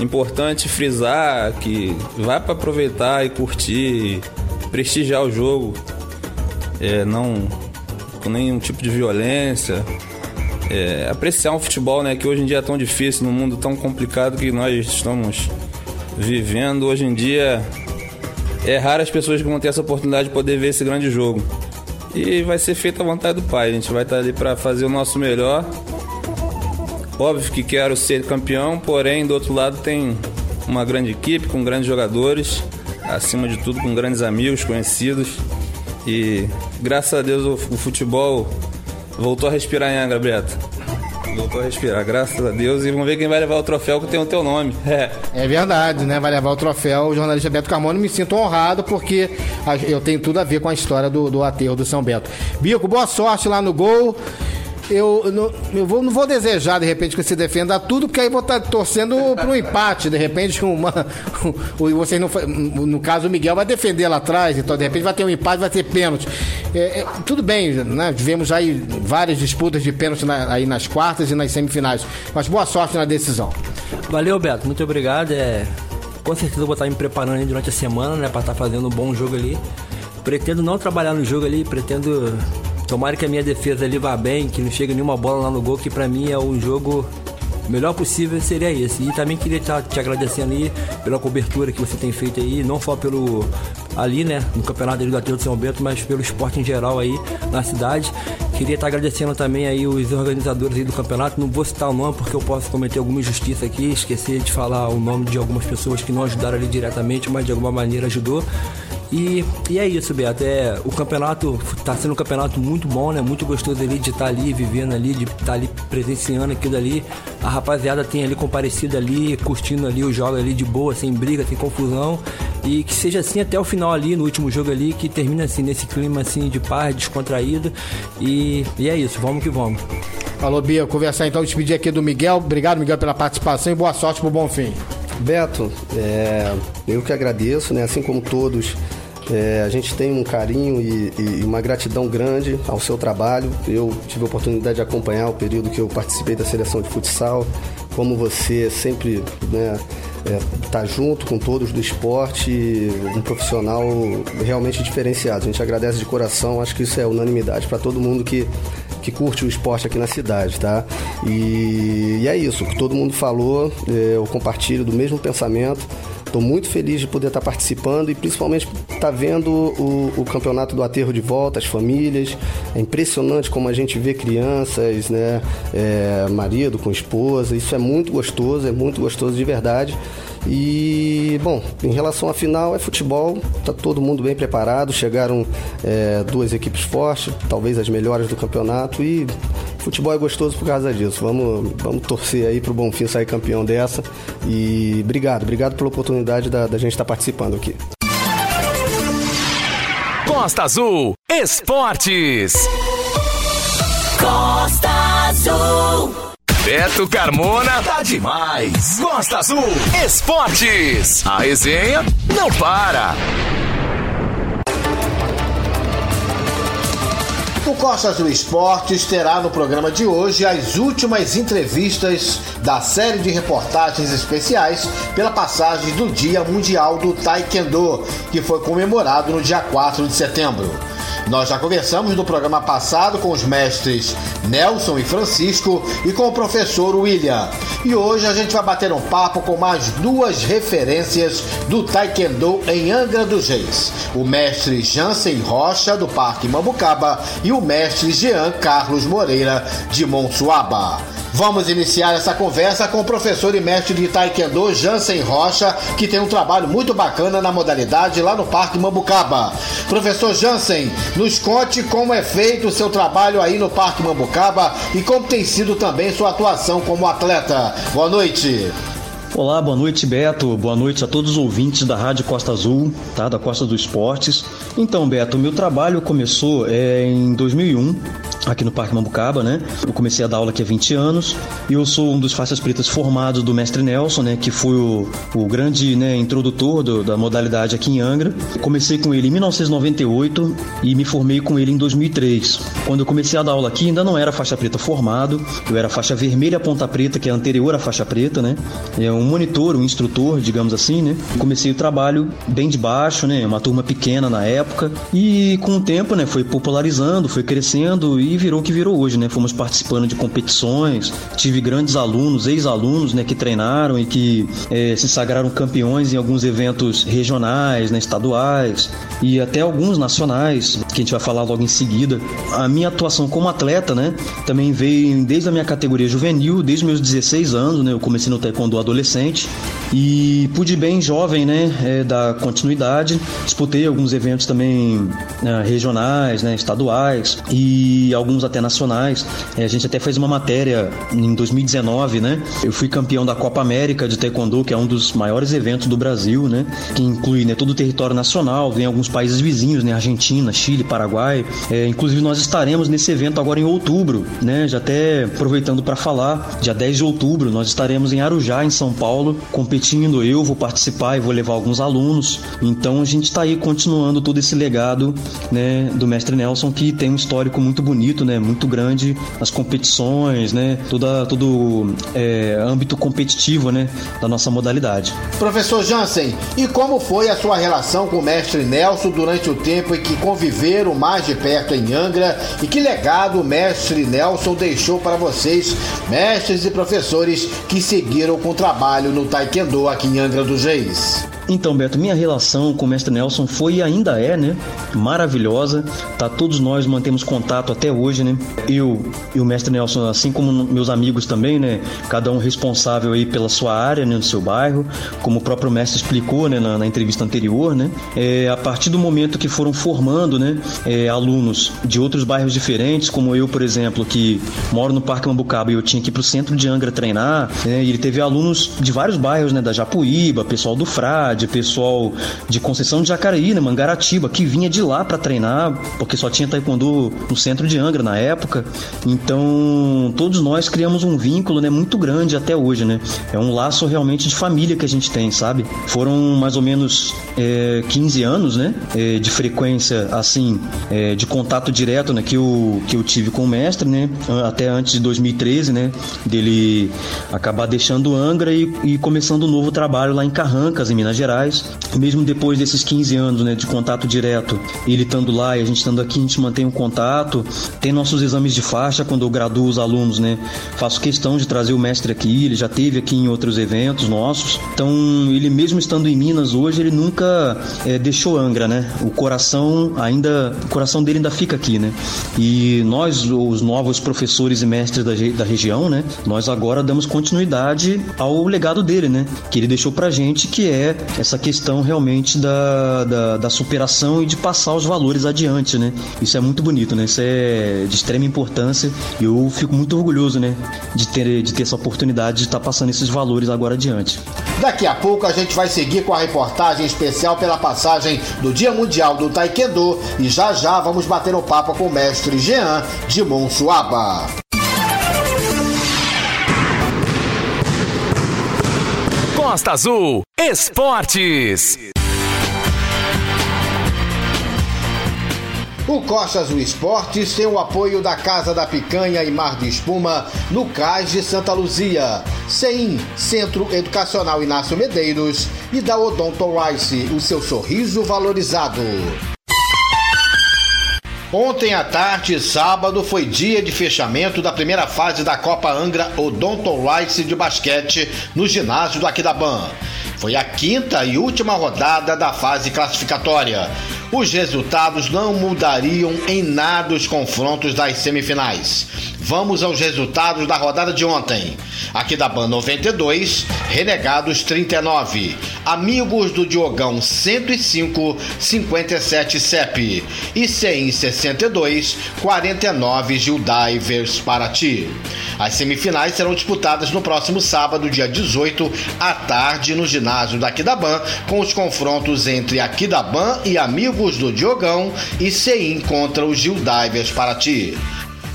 Importante frisar que vai para aproveitar e curtir, prestigiar o jogo, é, não com nenhum tipo de violência. É, apreciar um futebol né, que hoje em dia é tão difícil, num mundo tão complicado que nós estamos vivendo. Hoje em dia é raro as pessoas que vão ter essa oportunidade de poder ver esse grande jogo. E vai ser feita a vontade do Pai. A gente vai estar ali para fazer o nosso melhor Óbvio que quero ser campeão, porém, do outro lado tem uma grande equipe, com grandes jogadores, acima de tudo com grandes amigos, conhecidos. E graças a Deus o, futebol voltou a respirar em Angra, Beto. Voltou a respirar, graças a Deus. E vamos ver quem vai levar o troféu que tem o teu nome. É. É verdade, né? Vai levar o troféu o jornalista Beto Carmona. Me sinto honrado porque eu tenho tudo a ver com a história do, do aterro do São Bento. Bico, boa sorte lá no gol. Eu, não, eu vou- não vou desejar, de repente, que você defenda tudo, porque aí vou estar torcendo para um empate. De repente, uma, um, vocês não, no caso, o Miguel vai defender lá atrás, então de repente vai ter um empate, vai ter pênalti. É, é, tudo bem, né? Tivemos aí várias disputas de pênalti na- aí nas quartas e nas semifinais. Mas boa sorte na decisão. Valeu, Beto. Muito obrigado. É, com certeza eu vou estar me preparando durante a semana, né? Pra estar fazendo um bom jogo ali. Pretendo não trabalhar no jogo ali, pretendo. Tomara que a minha defesa ali vá bem, que não chegue nenhuma bola lá no gol, que pra mim é um jogo melhor possível seria esse. E também queria estar te agradecendo aí pela cobertura que você tem feito aí, não só pelo ali, né, no campeonato do Aterro de São Bento, mas pelo esporte em geral aí na cidade. Queria estar agradecendo também aí os organizadores aí do campeonato. Não vou citar o nome porque eu posso cometer alguma injustiça aqui, esquecer de falar o nome de algumas pessoas que não ajudaram ali diretamente, mas de alguma maneira ajudou. E, e é isso, Beto. É, o campeonato está sendo um campeonato muito bom, né? Muito gostoso ali de estar ali, vivendo ali, de estar ali presenciando aquilo ali. A rapaziada tem ali comparecido ali, curtindo ali o jogo ali de boa, sem briga, sem confusão. E que seja assim até o final ali, no último jogo ali, que termina assim, nesse clima assim de paz, descontraído. E, e é isso, vamos que vamos. Falou, Bia. Conversar então, despedir aqui do Miguel. Obrigado, Miguel, pela participação e boa sorte pro bom fim. Beto, é, eu que agradeço, né? Assim como todos, é, a gente tem um carinho e, e uma gratidão grande ao seu trabalho. Eu tive a oportunidade de acompanhar o período que eu participei da seleção de futsal. Como você sempre né, é, tá junto com todos do esporte, um profissional realmente diferenciado. A gente agradece de coração, acho que isso é unanimidade para todo mundo que, que curte o esporte aqui na cidade, tá? E, e é isso, o que todo mundo falou, é, eu compartilho do mesmo pensamento. Estou muito feliz de poder estar participando e principalmente estar vendo o, o campeonato do aterro de volta, as famílias. É impressionante como a gente vê crianças, né, é, marido com esposa. Isso é muito gostoso, é muito gostoso de verdade. E, bom, em relação à final, é futebol, tá todo mundo bem preparado. Chegaram é, duas equipes fortes, talvez as melhores do campeonato. E futebol é gostoso por causa disso. Vamos, vamos torcer aí pro Bonfim sair campeão dessa. E obrigado, obrigado pela oportunidade da, da gente estar participando aqui. Costa Azul Esportes. Costa Azul. Beto Carmona tá demais. Costa Azul Esportes. A resenha não para. O Costa Azul Esportes terá no programa de hoje as últimas entrevistas da série de reportagens especiais pela passagem do Dia Mundial do Taekwondo, que foi comemorado no dia 4 de setembro. Nós já conversamos no programa passado com os mestres Nelson e Francisco e com o professor William. E hoje a gente vai bater um papo com mais duas referências do Taekwondo em Angra dos Reis. O mestre Jansen Rocha, do Parque Mambucaba, e o mestre Jean Carlos Moreira, de Monsuaba. Vamos iniciar essa conversa com o professor e mestre de Taekwondo Jansen Rocha, que tem um trabalho muito bacana na modalidade lá no Parque Mambucaba. Professor Jansen, nos conte como é feito o seu trabalho aí no Parque Mambucaba e como tem sido também sua atuação como atleta. Boa noite. Olá, boa noite, Beto. Boa noite a todos os ouvintes da Rádio Costa Azul, tá? Da Costa dos Esportes. Então, Beto, meu trabalho começou é, em 2001, aqui no Parque Mambucaba, né? Eu comecei a dar aula aqui há 20 anos e eu sou um dos faixas pretas formados do mestre Nelson, né? Que foi o, o grande né, introdutor do- da modalidade aqui em Angra. Comecei com ele em 1998 e me formei com ele em 2003. Quando eu comecei a dar aula aqui, ainda não era faixa preta formado, eu era faixa vermelha ponta preta, que é anterior à faixa preta, né? É um monitor, um instrutor, digamos assim, né? Comecei o trabalho bem de baixo, né? Uma turma pequena na época e com o tempo, né? Foi popularizando, foi crescendo e virou o que virou hoje, né? Fomos participando de competições, tive grandes alunos, ex-alunos, né, que treinaram e que é, se sagraram campeões em alguns eventos regionais, né, estaduais e até alguns nacionais, que a gente vai falar logo em seguida. A minha atuação como atleta, né, também veio desde a minha categoria juvenil, desde meus 16 anos, né, eu comecei no taekwondo adolescente e pude bem jovem, né, é, dar continuidade. Disputei alguns eventos também né, regionais, né, estaduais e alguns até nacionais. É, a gente até fez uma matéria em 2019, né? Eu fui campeão da Copa América de Taekwondo, que é um dos maiores eventos do Brasil, né? Que inclui né, todo o território nacional, vem alguns países vizinhos, né? Argentina, Chile, Paraguai. É, inclusive nós estaremos nesse evento agora em outubro, né? Já até aproveitando para falar, dia 10 de outubro nós estaremos em Arujá, em São Paulo, competindo. Eu vou participar e vou levar alguns alunos. Então a gente está aí continuando todo esse legado, né? Do mestre Nelson que tem um histórico muito bonito, né? Muito grande nas competições, né? Toda, todo é, âmbito competitivo, né? Da nossa modalidade. Professor Jansen, e como foi a sua relação com o mestre Nelson durante o tempo em que conviveram mais de perto em Angra e que legado o mestre Nelson deixou para vocês, mestres e professores que seguiram com o trabalho no Taekwondo aqui em Angra dos Reis? Então, Beto, minha relação com o mestre Nelson foi e ainda é, né? Maravilhosa. Tá, todos nós mantemos contato até hoje, né? Eu e o mestre Nelson, assim como meus amigos também, né? Cada um responsável aí pela sua área, né? No seu bairro, como o próprio mestre explicou, né? Na, na entrevista anterior, né? É, a partir do momento que foram formando, né? É, alunos de outros bairros diferentes, como eu, por exemplo, que moro no Parque Mambucaba e eu tinha que ir pro centro de Angra treinar, né? E ele teve alunos de vários bairros, né? Da Japuíba, pessoal do Frade, pessoal de Conceição de Jacareí, né, Mangaratiba, que vinha de lá para treinar, porque só tinha taekwondo no centro de Angra na época. Então, todos nós criamos um vínculo, né, muito grande até hoje, né? É um laço realmente de família que a gente tem, sabe? Foram mais ou menos é, 15 anos, né, é, de frequência assim, é, de contato direto, né, que eu que eu tive com o mestre, né, até antes de 2013, né, dele acabar deixando Angra e, e começando um novo trabalho lá em Carrancas, em Minas Gerais. Mesmo depois desses 15 anos né, de contato direto, ele estando lá e a gente estando aqui, a gente mantém um contato. Tem nossos exames de faixa quando eu graduo os alunos, né? Faço questão de trazer o mestre aqui, ele já teve aqui em outros eventos nossos. Então, ele mesmo estando em Minas hoje, ele nunca é, deixou Angra, né? O coração ainda, o coração dele ainda fica aqui, né? E nós, os novos professores e mestres da, da região, né? Nós agora damos continuidade ao legado dele, né? Que ele deixou pra gente, que é essa questão realmente da, da, da, superação e de passar os valores adiante, né? Isso é muito bonito, né? Isso é de extrema importância e eu fico muito orgulhoso, né? De ter, de ter essa oportunidade de estar passando esses valores agora adiante. Daqui a pouco a gente vai seguir com a reportagem especial pela passagem do Dia Mundial do Taekwondo e já já vamos bater um papo com o mestre Jean de Monsuaba. Costa Azul Esportes. O Costa Azul Esportes tem o apoio da Casa da Picanha e Mar de Espuma, no Cais de Santa Luzia, CEIM, Centro Educacional Inácio Medeiros, e da Odonto Rice, o seu sorriso valorizado. Ontem à tarde, sábado, foi dia de fechamento da primeira fase da Copa Angra Odonto Rice de basquete no ginásio do Aquidaban. Foi a quinta e última rodada da fase classificatória. Os resultados não mudariam em nada os confrontos das semifinais. Vamos aos resultados da rodada de ontem. Aqui da Ban 92, Renegados 39, Amigos do Diogão 105, 57 CEP e CEM 62, 49 Gildivers Paraty. As semifinais serão disputadas no próximo sábado, dia 18, à tarde, no ginásio da Aquidaban, com os confrontos entre Aquidaban e Amigos do Diogão e CEIM contra os Gildivers Paraty.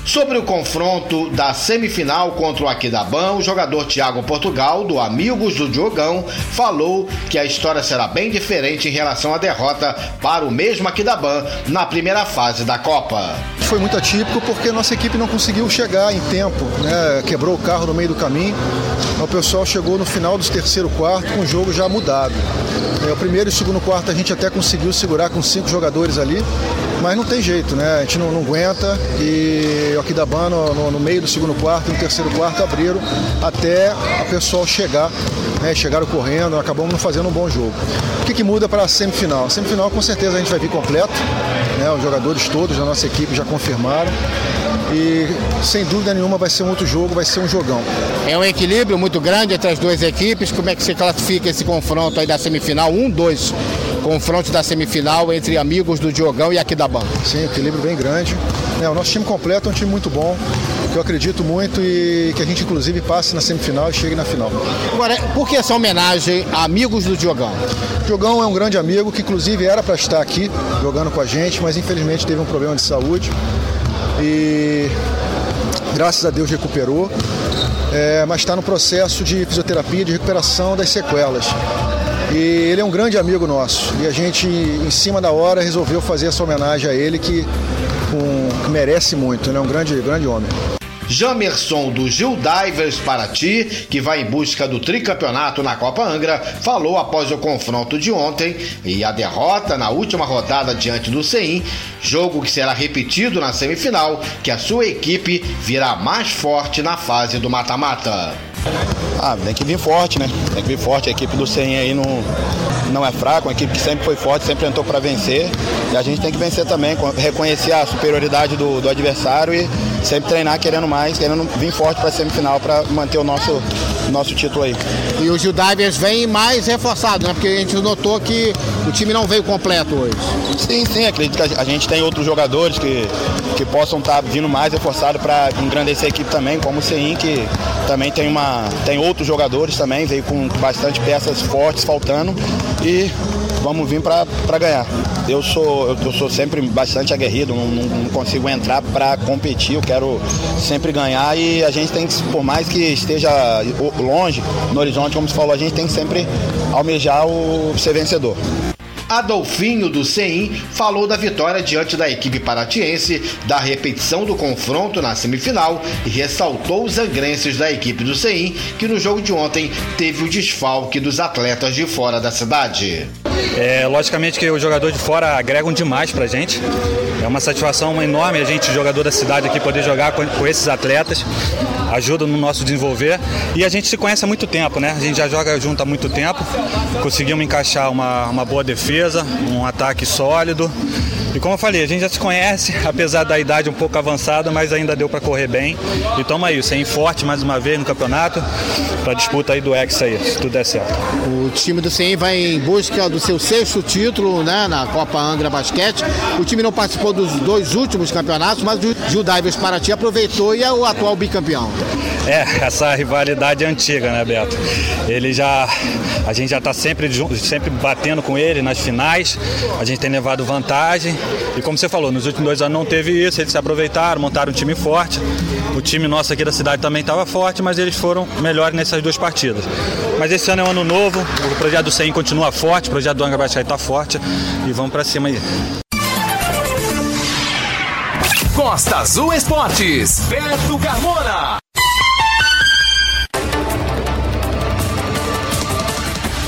Sobre o confronto da semifinal contra o Aquidaban, o jogador Thiago Portugal, do Amigos do Diogão, falou que a história será bem diferente em relação à derrota para o mesmo Aquidaban na primeira fase da Copa. Foi muito atípico porque nossa equipe não conseguiu chegar em tempo, né? quebrou o carro no meio do caminho. O pessoal chegou no final dos terceiro quarto com o jogo já mudado. É, o primeiro e o segundo quarto a gente até conseguiu segurar com cinco jogadores ali Mas não tem jeito, né? A gente não, não aguenta e o Aquidabana no, no, no meio do segundo quarto, no terceiro quarto abriram até a pessoal chegar, né? Chegaram correndo, acabamos não fazendo um bom jogo. O que, que muda para a semifinal? A semifinal com certeza a gente vai vir completo, né? Os jogadores todos da nossa equipe já confirmaram. E sem dúvida nenhuma vai ser um outro jogo, vai ser um jogão. É um equilíbrio muito grande entre as duas equipes. Como é que você classifica esse confronto aí da semifinal? Um, dois confrontos da semifinal entre amigos do Diogão e aqui da banda. Sim, equilíbrio bem grande. É, o nosso time completo é um time muito bom, que eu acredito muito e que a gente inclusive passe na semifinal e chegue na final. Agora, por que essa homenagem a amigos do Diogão? O Diogão é um grande amigo que inclusive era para estar aqui jogando com a gente, mas infelizmente teve um problema de saúde e graças a Deus recuperou, é, mas está no processo de fisioterapia, de recuperação das sequelas. E ele é um grande amigo nosso. E a gente, em cima da hora, resolveu fazer essa homenagem a ele que, um, que merece muito. Ele é um grande, grande homem. Jamerson do Gil Divers Paraty, que vai em busca do tricampeonato na Copa Angra, falou após o confronto de ontem e a derrota na última rodada diante do CEIM, jogo que será repetido na semifinal, que a sua equipe virá mais forte na fase do mata-mata. Ah, tem que vir forte, né? Tem que vir forte. A equipe do CEIM aí não, não é fraca, uma equipe que sempre foi forte, sempre entrou para vencer. E a gente tem que vencer também, reconhecer a superioridade do, do adversário e sempre treinar querendo mais, querendo vir forte para a semifinal para manter o nosso, nosso título aí. E o Gil Divers vem mais reforçado, né? Porque a gente notou que o time não veio completo hoje. Sim, sim, acredito que a gente tem outros jogadores que, que possam estar tá vindo mais reforçados para engrandecer a equipe também, como o CEIM, que também tem, uma, tem outros jogadores também, veio com bastante peças fortes faltando e vamos vir para ganhar. Eu sou, eu sou sempre bastante aguerrido, não, não consigo entrar para competir, eu quero sempre ganhar e a gente tem que, por mais que esteja longe, no horizonte, como você falou, a gente tem que sempre almejar o ser vencedor. Adolfinho do CEIM falou da vitória diante da equipe paratiense, da repetição do confronto na semifinal e ressaltou os angrenses da equipe do CEIM, que no jogo de ontem teve o desfalque dos atletas de fora da cidade. É, logicamente que os jogadores de fora agregam demais pra gente. É uma satisfação enorme a gente, jogador da cidade aqui, poder jogar com, com esses atletas. Ajuda no nosso desenvolver. E a gente se conhece há muito tempo, né? A gente já joga junto há muito tempo. Conseguimos encaixar uma, uma boa defesa, um ataque sólido. E como eu falei, a gente já se conhece, apesar da idade um pouco avançada, mas ainda deu para correr bem. E toma aí, sem forte mais uma vez no campeonato, para disputa aí do Hexa aí, se tudo der certo. O time do CEM vai em busca do seu sexto título né, na Copa Angra Basquete. O time não participou dos dois últimos campeonatos, mas o Gil Divers Paraty aproveitou e é o atual bicampeão. É, essa rivalidade é antiga, né, Beto? Ele já. A gente já está sempre, sempre batendo com ele nas finais, a gente tem levado vantagem. E como você falou, nos últimos dois anos não teve isso, eles se aproveitaram, montaram um time forte. O time nosso aqui da cidade também estava forte, mas eles foram melhores nessas duas partidas. Mas esse ano é um ano novo, o projeto do CEM continua forte, o projeto do Angra Baixai está forte e vamos para cima aí. Costa Azul Esportes, Beto Carmona.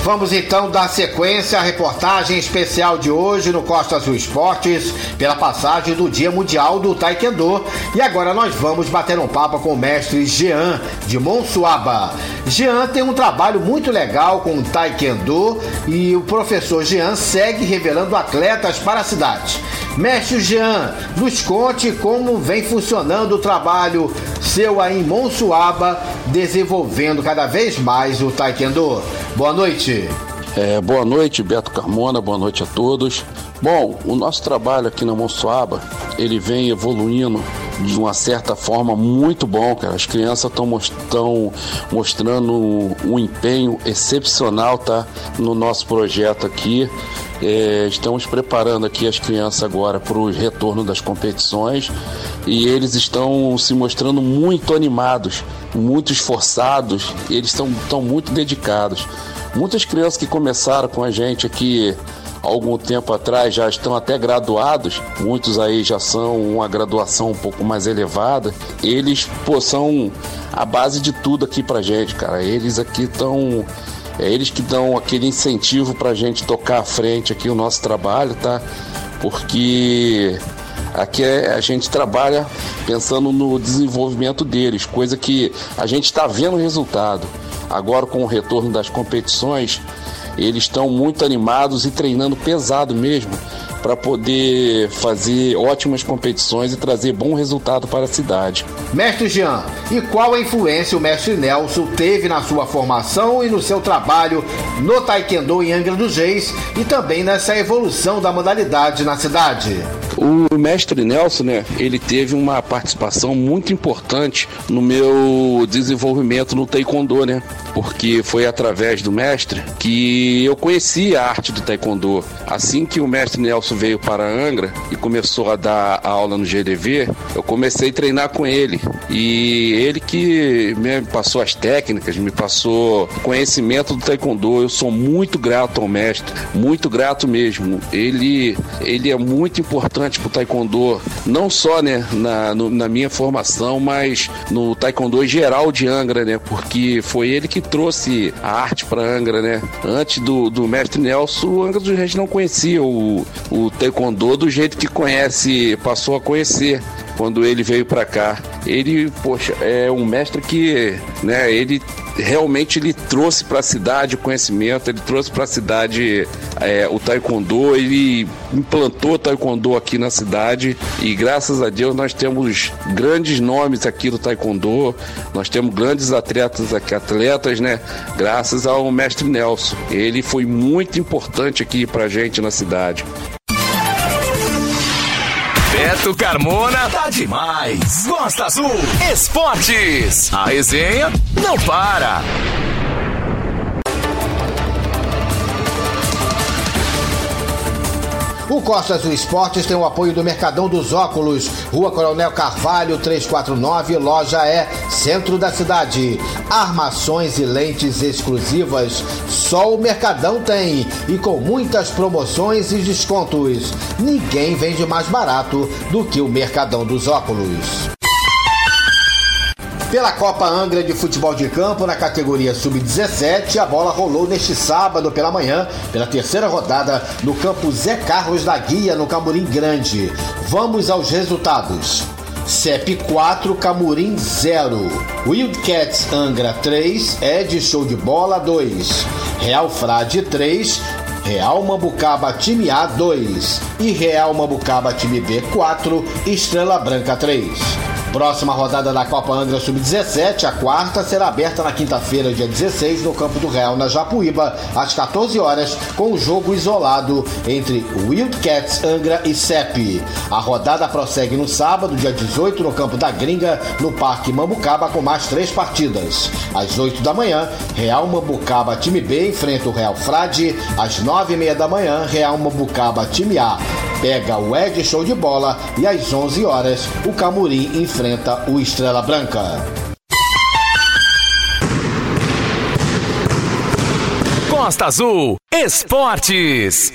Vamos então dar sequência à reportagem especial de hoje no Costa Azul Esportes, pela passagem do Dia Mundial do Taekwondo. E agora nós vamos bater um papo com o mestre Jean, de Monsuaba. Jean tem um trabalho muito legal com o Taekwondo e o professor Jean segue revelando atletas para a cidade. Mestre Jean, nos conte como vem funcionando o trabalho seu aí em Monsuaba, desenvolvendo cada vez mais o Taekwondo. Boa noite. É, boa noite, Beto Carmona, boa noite a todos. Bom, o nosso trabalho aqui na Monsuaba, ele vem evoluindo de uma certa forma muito bom, cara. As crianças estão mostrando um empenho excepcional, tá? No nosso projeto aqui. É, estamos preparando aqui as crianças agora para o retorno das competições e eles estão se mostrando muito animados, muito esforçados, eles estão muito dedicados. Muitas crianças que começaram com a gente aqui algum tempo atrás já estão até graduados, muitos aí já são uma graduação um pouco mais elevada. Eles pô, são a base de tudo aqui pra gente, cara. Eles aqui estão é eles que dão aquele incentivo para a gente tocar à frente aqui o nosso trabalho, tá? porque aqui é, a gente trabalha pensando no desenvolvimento deles, coisa que a gente está vendo o resultado. Agora, com o retorno das competições, eles estão muito animados e treinando pesado mesmo para poder fazer ótimas competições e trazer bom resultado para a cidade. Mestre Jean, e qual a influência o mestre Nelson teve na sua formação e no seu trabalho no Taekwondo em Angra dos Reis e também nessa evolução da modalidade na cidade? O mestre Nelson, né, ele teve uma participação muito importante no meu desenvolvimento no taekwondo, né? Porque foi através do mestre que eu conheci a arte do taekwondo. Assim que o mestre Nelson veio para Angra e começou a dar aula no GDV, eu comecei a treinar com ele. E ele que me passou as técnicas, me passou conhecimento do taekwondo. Eu sou muito grato ao mestre, muito grato mesmo. Ele ele é muito importante importante pro taekwondo, não só, né, na, no, na minha formação, mas no taekwondo geral de Angra, né, porque foi ele que trouxe a arte para Angra, né. Antes do, do mestre Nelson, o Angra dos Reis não conhecia o, o taekwondo do jeito que conhece, passou a conhecer quando ele veio para cá. Ele, poxa, é um mestre que, né, ele realmente ele trouxe para a cidade o conhecimento, ele trouxe para a cidade é, o taekwondo, ele implantou o taekwondo aqui na cidade e graças a Deus nós temos grandes nomes aqui do taekwondo, nós temos grandes atletas aqui, atletas, né? Graças ao mestre Nelson. Ele foi muito importante aqui pra gente na cidade. Beto Carmona tá demais. Costa Azul Esportes. A resenha não para. O Costa Azul Esportes tem o apoio do Mercadão dos Óculos, Rua Coronel Carvalho 349, loja é centro da cidade. Armações e lentes exclusivas, só o Mercadão tem e com muitas promoções e descontos. Ninguém vende mais barato do que o Mercadão dos Óculos. Pela Copa Angra de Futebol de Campo, na categoria Sub-17, a bola rolou neste sábado pela manhã, pela terceira rodada, no campo Zé Carlos da Guia, no Camurim Grande. Vamos aos resultados. CEP 4, Camurim 0. Wildcats Angra 3, Ed Show de Bola 2. Real Frade 3, Real Mambucaba Time A 2 e Real Mambucaba Time B 4, Estrela Branca 3. Próxima rodada da Copa Angra Sub-17, a quarta, será aberta na quinta-feira, dia 16, no Campo do Real, na Japuíba, às 14 horas, com um jogo isolado entre Wildcats Angra e CEP. A rodada prossegue no sábado, dia 18, no Campo da Gringa, no Parque Mambucaba, com mais três partidas. Às 8 da manhã, Real Mambucaba Time B enfrenta o Real Frade. Às 9 e meia da manhã, Real Mambucaba Time A pega o Ed Show de Bola e às 11 horas, o Camurim enfrenta o Estrela Branca. Costa Azul Esportes.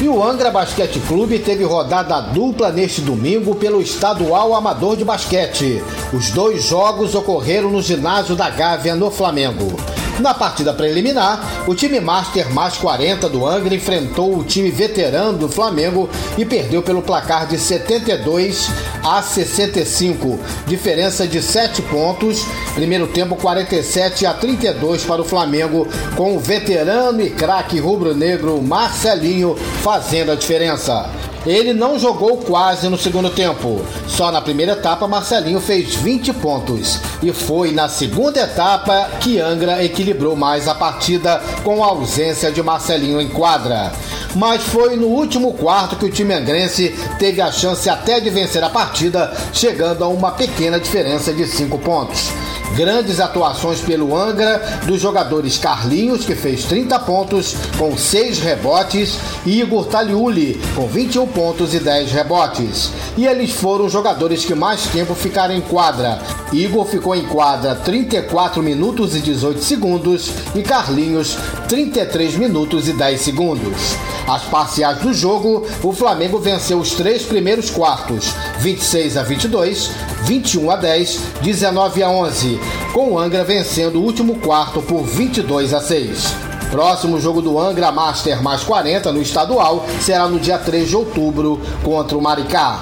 E o Angra Basquete Clube teve rodada dupla neste domingo pelo Estadual Amador de Basquete. Os dois jogos ocorreram no ginásio da Gávea, no Flamengo. Na partida preliminar, o time Master mais 40 do Angra enfrentou o time veterano do Flamengo e perdeu pelo placar de 72 a 65, diferença de 7 pontos. Primeiro tempo 47 a 32 para o Flamengo, com o veterano e craque rubro-negro Marcelinho fazendo a diferença. Ele não jogou quase no segundo tempo. Só na primeira etapa, Marcelinho fez 20 pontos. E foi na segunda etapa que Angra equilibrou mais a partida com a ausência de Marcelinho em quadra. Mas foi no último quarto que o time angrense teve a chance até de vencer a partida, chegando a uma pequena diferença de 5 pontos. Grandes atuações pelo Angra dos jogadores Carlinhos, que fez 30 pontos com 6 rebotes, e Igor Taliuli, com 21 pontos e 10 rebotes. E eles foram os jogadores que mais tempo ficaram em quadra. Igor ficou em quadra 34 minutos e 18 segundos e Carlinhos 33 minutos e 10 segundos. As parciais do jogo, o Flamengo venceu os três primeiros quartos, 26 a 22, 21 a 10, 19 a 11, com o Angra vencendo o último quarto por 22 a 6. Próximo jogo do Angra Master mais 40 no estadual será no dia 3 de outubro contra o Maricá.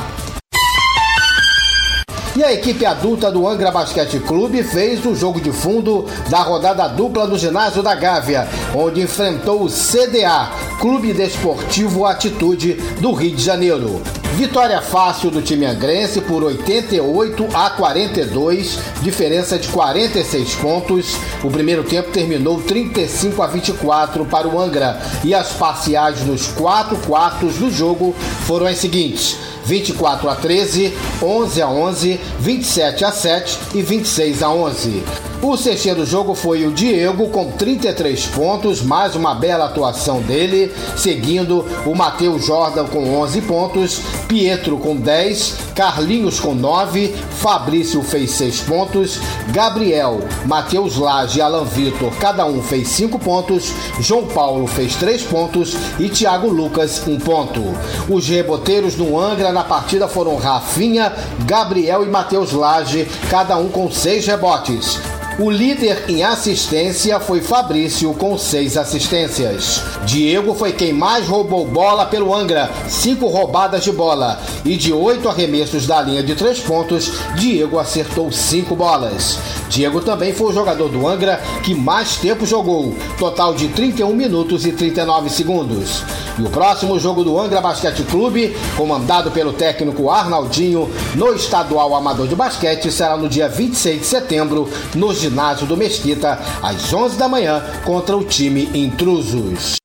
E a equipe adulta do Angra Basquete Clube fez o jogo de fundo da rodada dupla no ginásio da Gávea, onde enfrentou o CDA, Clube Desportivo Atitude do Rio de Janeiro. Vitória fácil do time angrense por 88 a 42, diferença de 46 pontos. O primeiro tempo terminou 35 a 24 para o Angra e as parciais nos quatro quartos do jogo foram as seguintes: 24 a 13, 11 a 11, 27 a 7 e 26 a 11. O sexto do jogo foi o Diego com 33 pontos, mais uma bela atuação dele, seguindo o Matheus Jordan com 11 pontos, Pietro com 10, Carlinhos com 9, Fabrício fez 6 pontos, Gabriel, Matheus Lage e Alan Vitor, cada um fez 5 pontos, João Paulo fez 3 pontos e Thiago Lucas 1 ponto. Os reboteiros do Angra na partida foram Rafinha, Gabriel e Matheus Lage, cada um com 6 rebotes. O líder em assistência foi Fabrício, com seis assistências. Diego foi quem mais roubou bola pelo Angra, cinco roubadas de bola. E de oito arremessos da linha de três pontos, Diego acertou cinco bolas. Diego também foi o jogador do Angra que mais tempo jogou, total de 31 minutos e 39 segundos. E o próximo jogo do Angra Basquete Clube, comandado pelo técnico Arnaldinho, no estadual amador de basquete, será no dia 26 de setembro, no ginásio do Mesquita, às 11 da manhã, contra o time Intrusos.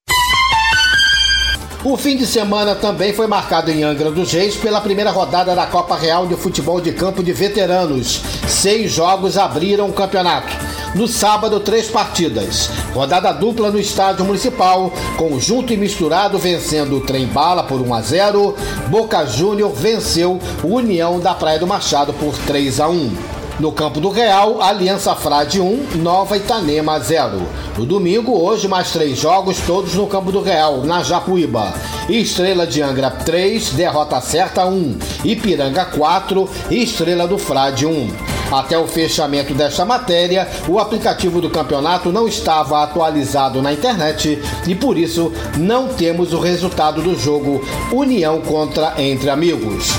O fim de semana também foi marcado em Angra dos Reis pela primeira rodada da Copa Real de Futebol de Campo de Veteranos. Seis jogos abriram o campeonato. No sábado, três partidas. Rodada dupla no estádio municipal, conjunto e misturado vencendo o Trem Bala por 1 a 0. Boca Júnior venceu o União da Praia do Machado por 3 a 1. No campo do Real, Aliança Frade 1, Nova Itanema 0. No domingo, hoje, mais três jogos, todos no campo do Real, na Japuíba. Estrela de Angra 3, derrota certa 1. Ipiranga 4, Estrela do Frade 1. Até o fechamento desta matéria, o aplicativo do campeonato não estava atualizado na internet e por isso não temos o resultado do jogo União contra Entre Amigos.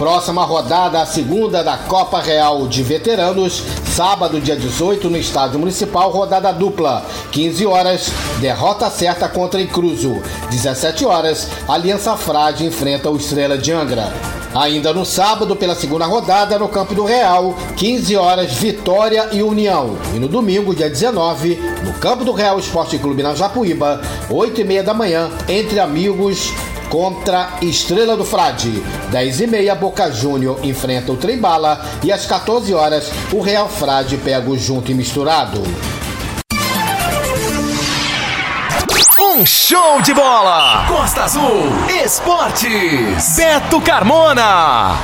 Próxima rodada, a segunda da Copa Real de Veteranos, sábado, dia 18, no Estádio Municipal, rodada dupla. 15 horas, derrota certa contra Incruso. 17 horas, Aliança Frade enfrenta o Estrela de Angra. Ainda no sábado, pela segunda rodada, no Campo do Real, 15 horas, Vitória e União. E no domingo, dia 19, no Campo do Real Esporte Clube na Japuíba, 8 e meia da manhã, entre amigos, contra Estrela do Frade. 10 e meia, Boca Júnior enfrenta o Trembala e às 14 horas, o Real Frade pega o junto e misturado. Um show de bola! Costa Azul Esportes. Beto Carmona.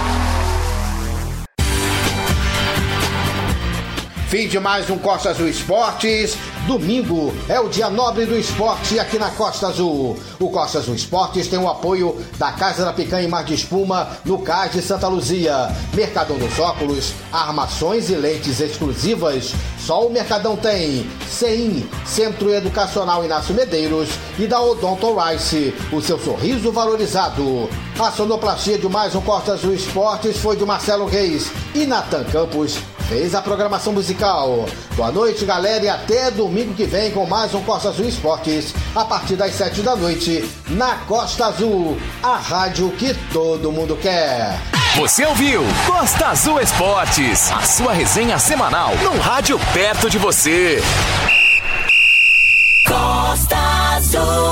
Fim de mais um Costa Azul Esportes. Domingo é o dia nobre do esporte aqui na Costa Azul. O Costa Azul Esportes tem o apoio da Casa da Picanha e Mar de Espuma no Cais de Santa Luzia. Mercadão dos Óculos, armações e lentes exclusivas. Só o Mercadão tem. CEIM, Centro Educacional Inácio Medeiros e da Odonto Rice, o seu sorriso valorizado. A sonoplastia de mais um Costa Azul Esportes foi de Marcelo Reis e Natan Campos fez a programação musical. Boa noite, galera, e até domingo que vem com mais um Costa Azul Esportes, a partir das sete da noite, na Costa Azul, a rádio que todo mundo quer. Você ouviu Costa Azul Esportes, a sua resenha semanal, no rádio perto de você. Costa Azul.